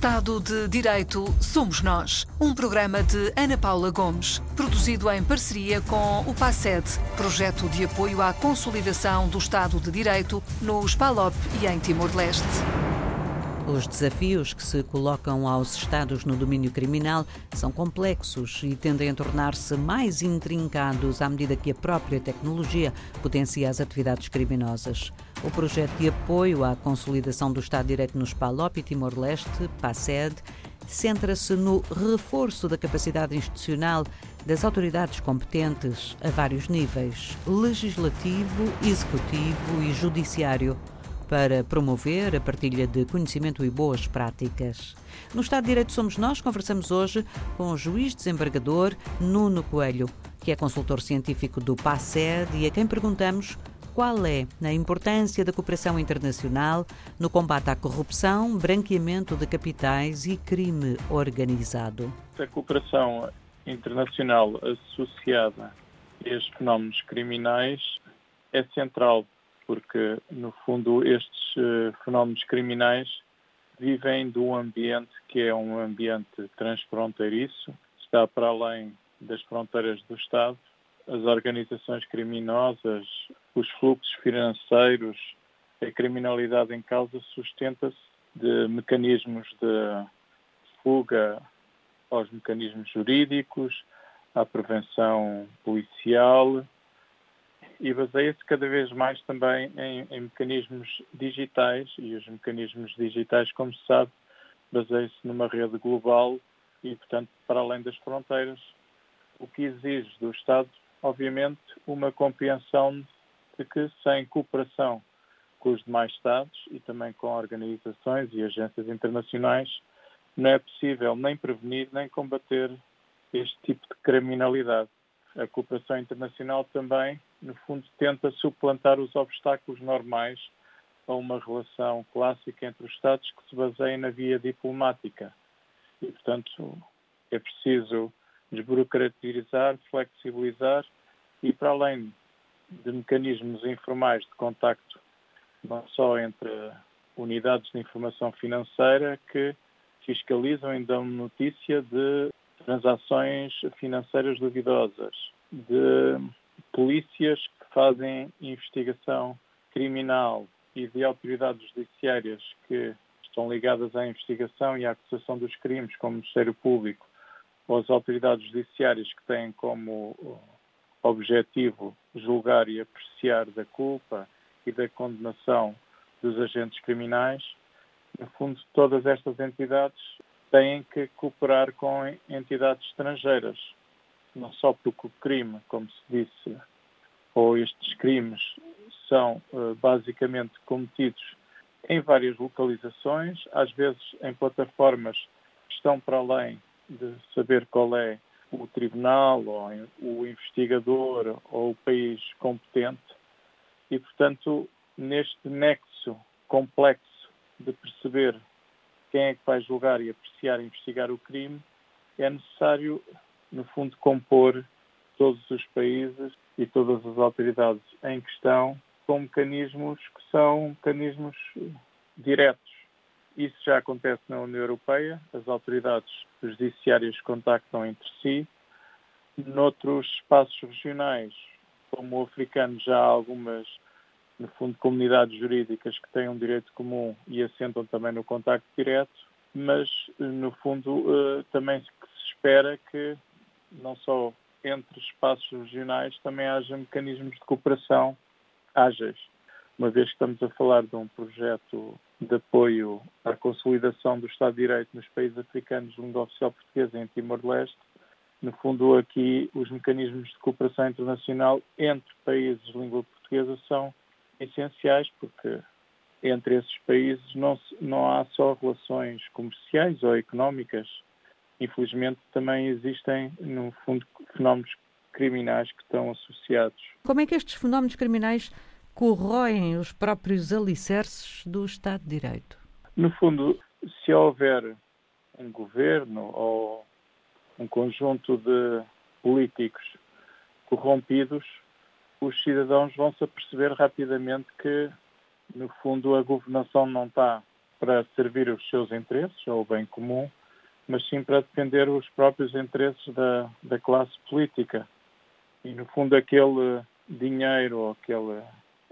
Estado de Direito Somos Nós. Um programa de Ana Paula Gomes, produzido em parceria com o PASED, projeto de apoio à consolidação do Estado de Direito nos PALOP e em Timor-Leste. Os desafios que se colocam aos Estados no domínio criminal são complexos e tendem a tornar-se mais intrincados à medida que a própria tecnologia potencia as atividades criminosas. O projeto de apoio à consolidação do Estado de Direito nos PALOP e Timor-Leste, PASED, centra-se no reforço da capacidade institucional das autoridades competentes a vários níveis legislativo, executivo e judiciário para promover a partilha de conhecimento e boas práticas. No Estado de Direito Somos Nós, conversamos hoje com o juiz desembargador Nuno Coelho, que é consultor científico do PASED e a quem perguntamos qual é a importância da cooperação internacional no combate à corrupção, branqueamento de capitais e crime organizado. A cooperação internacional associada a estes fenómenos criminais é central porque, no fundo, estes uh, fenómenos criminais vivem de um ambiente que é um ambiente transfronteiriço, está para além das fronteiras do Estado. As organizações criminosas, os fluxos financeiros, a criminalidade em causa sustenta-se de mecanismos de fuga aos mecanismos jurídicos, à prevenção policial, e baseia-se cada vez mais também em, em, mecanismos digitais. E os mecanismos digitais, como se sabe, baseiam-se numa rede global e, portanto, para além das fronteiras, o que exige do Estado, obviamente, uma compreensão que sem cooperação com os demais Estados e também com organizações e agências internacionais, não é possível nem prevenir nem combater este tipo de criminalidade. A cooperação internacional também no fundo, tenta suplantar os obstáculos normais a uma relação clássica entre os Estados que se baseia na via diplomática. E, portanto, é preciso desburocratizar, flexibilizar e, para além de mecanismos informais de contacto, não só entre unidades de informação financeira que fiscalizam e dão notícia de transações financeiras duvidosas, de polícias que fazem investigação criminal e de autoridades judiciárias que estão ligadas à investigação e à acusação dos crimes, como o Ministério Público, ou as autoridades judiciárias que têm como objetivo julgar e apreciar da culpa e da condenação dos agentes criminais. No fundo, todas estas entidades têm que cooperar com entidades estrangeiras, não só porque o crime, como se disse, ou estes crimes são uh, basicamente cometidos em várias localizações, às vezes em plataformas que estão para além de saber qual é o tribunal, ou o investigador, ou o país competente. E, portanto, neste nexo complexo de perceber quem é que vai julgar e apreciar e investigar o crime, é necessário no fundo, compor todos os países e todas as autoridades em questão com mecanismos que são mecanismos diretos. Isso já acontece na União Europeia, as autoridades judiciárias contactam entre si. Noutros espaços regionais, como o africano, já há algumas, no fundo, comunidades jurídicas que têm um direito comum e assentam também no contacto direto, mas, no fundo, eh, também se espera que não só entre espaços regionais, também haja mecanismos de cooperação ágeis. Uma vez que estamos a falar de um projeto de apoio à consolidação do Estado de Direito nos países africanos de língua oficial portuguesa em Timor-Leste, no fundo aqui os mecanismos de cooperação internacional entre países de língua portuguesa são essenciais porque entre esses países não, não há só relações comerciais ou económicas, infelizmente também existem, no fundo, fenómenos criminais que estão associados. Como é que estes fenómenos criminais corroem os próprios alicerces do Estado de Direito? No fundo, se houver um governo ou um conjunto de políticos corrompidos, os cidadãos vão se aperceber rapidamente que, no fundo, a governação não está para servir os seus interesses ou o bem comum, mas sim para defender os próprios interesses da, da classe política. E, no fundo, aquele dinheiro ou aquele,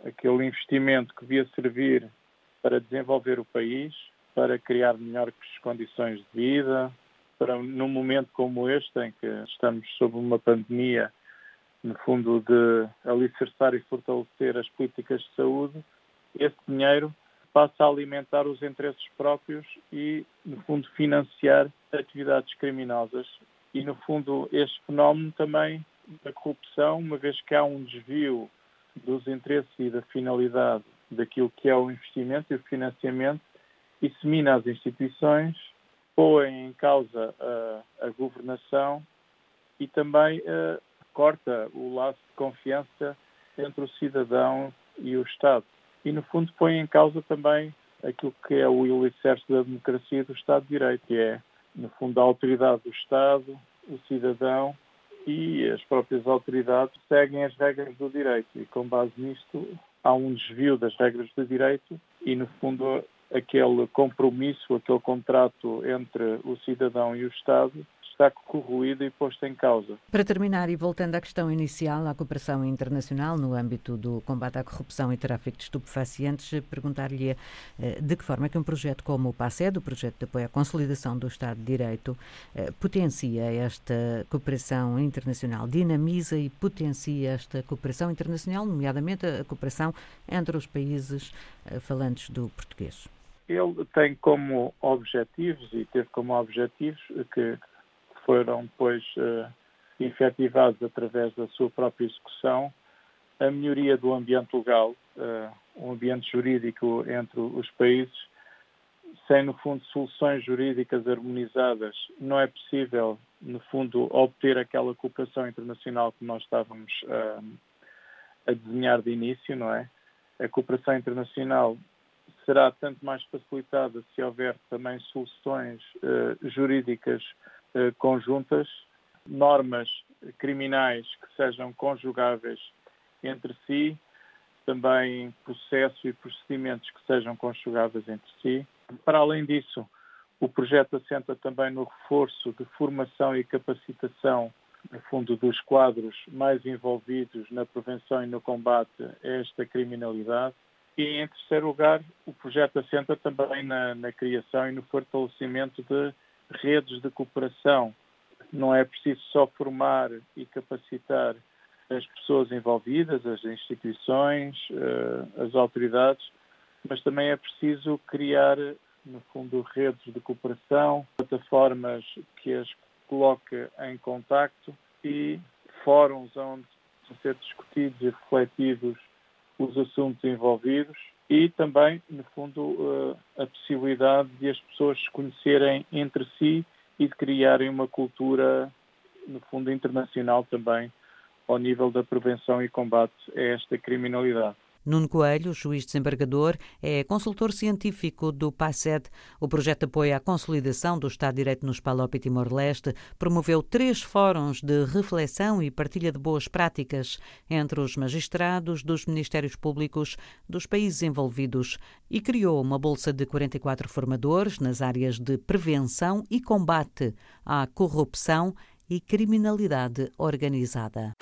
aquele investimento que devia servir para desenvolver o país, para criar melhores condições de vida, para num momento como este, em que estamos sob uma pandemia, no fundo, de alicerçar e fortalecer as políticas de saúde, esse dinheiro passa a alimentar os interesses próprios e, no fundo, financiar atividades criminosas. E, no fundo, este fenómeno também da corrupção, uma vez que há um desvio dos interesses e da finalidade daquilo que é o investimento e o financiamento, isso mina as instituições, põe em causa a, a governação e também uh, corta o laço de confiança entre o cidadão e o Estado. E, no fundo, põe em causa também aquilo que é o alicerce da democracia do Estado de Direito, que é, no fundo, a autoridade do Estado, o cidadão e as próprias autoridades seguem as regras do direito. E, com base nisto, há um desvio das regras do direito e, no fundo, aquele compromisso, aquele contrato entre o cidadão e o Estado está corroída e posta em causa. Para terminar, e voltando à questão inicial, à cooperação internacional no âmbito do combate à corrupção e tráfico de estupefacientes, perguntar-lhe eh, de que forma é que um projeto como o PASED, o projeto de apoio à consolidação do Estado de Direito, eh, potencia esta cooperação internacional, dinamiza e potencia esta cooperação internacional, nomeadamente a cooperação entre os países eh, falantes do português ele tem como objetivos e teve como objetivos que foram depois uh, efetivados através da sua própria execução, a melhoria do ambiente legal, uh, um ambiente jurídico entre os países, sem, no fundo, soluções jurídicas harmonizadas, não é possível, no fundo, obter aquela cooperação internacional que nós estávamos uh, a desenhar de início, não é? A cooperação internacional será tanto mais facilitada se houver também soluções uh, jurídicas eh, conjuntas, normas criminais que sejam conjugáveis entre si, também processo e procedimentos que sejam conjugáveis entre si. Para além disso, o projeto assenta também no reforço de formação e capacitação, no fundo, dos quadros mais envolvidos na prevenção e no combate a esta criminalidade. E, em terceiro lugar, o projeto assenta também na, na criação e no fortalecimento de redes de cooperação. Não é preciso só formar e capacitar as pessoas envolvidas, as instituições, eh, as autoridades, mas também é preciso criar, no fundo, redes de cooperação, plataformas que as coloque em contacto e fóruns onde vão ser discutidos e refletidos os assuntos envolvidos e também, no fundo, eh, a possibilidade de as pessoas se conhecerem entre si e de criarem uma cultura, no fundo, internacional também, ao nível da prevenção e combate a esta criminalidade. Nuno Coelho, juiz desembargador, é consultor científico do PASED. O projeto apoia a consolidação do Estado de Direito no Palop e Timor-Leste, promoveu três fóruns de reflexão e partilha de boas práticas entre os magistrados dos ministérios públicos dos países envolvidos e criou uma bolsa de 44 formadores nas áreas de prevenção e combate à corrupção e criminalidade organizada.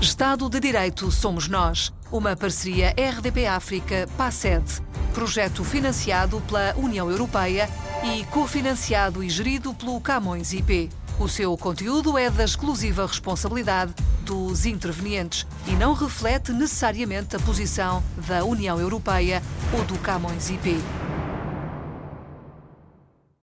Estado de Direito Somos Nós. Uma parceria RDP África PASED. Projeto financiado pela União Europeia e cofinanciado e gerido pelo Camões IP. O seu conteúdo é da exclusiva responsabilidade dos intervenientes e não reflete necessariamente a posição da União Europeia ou do Camões IP.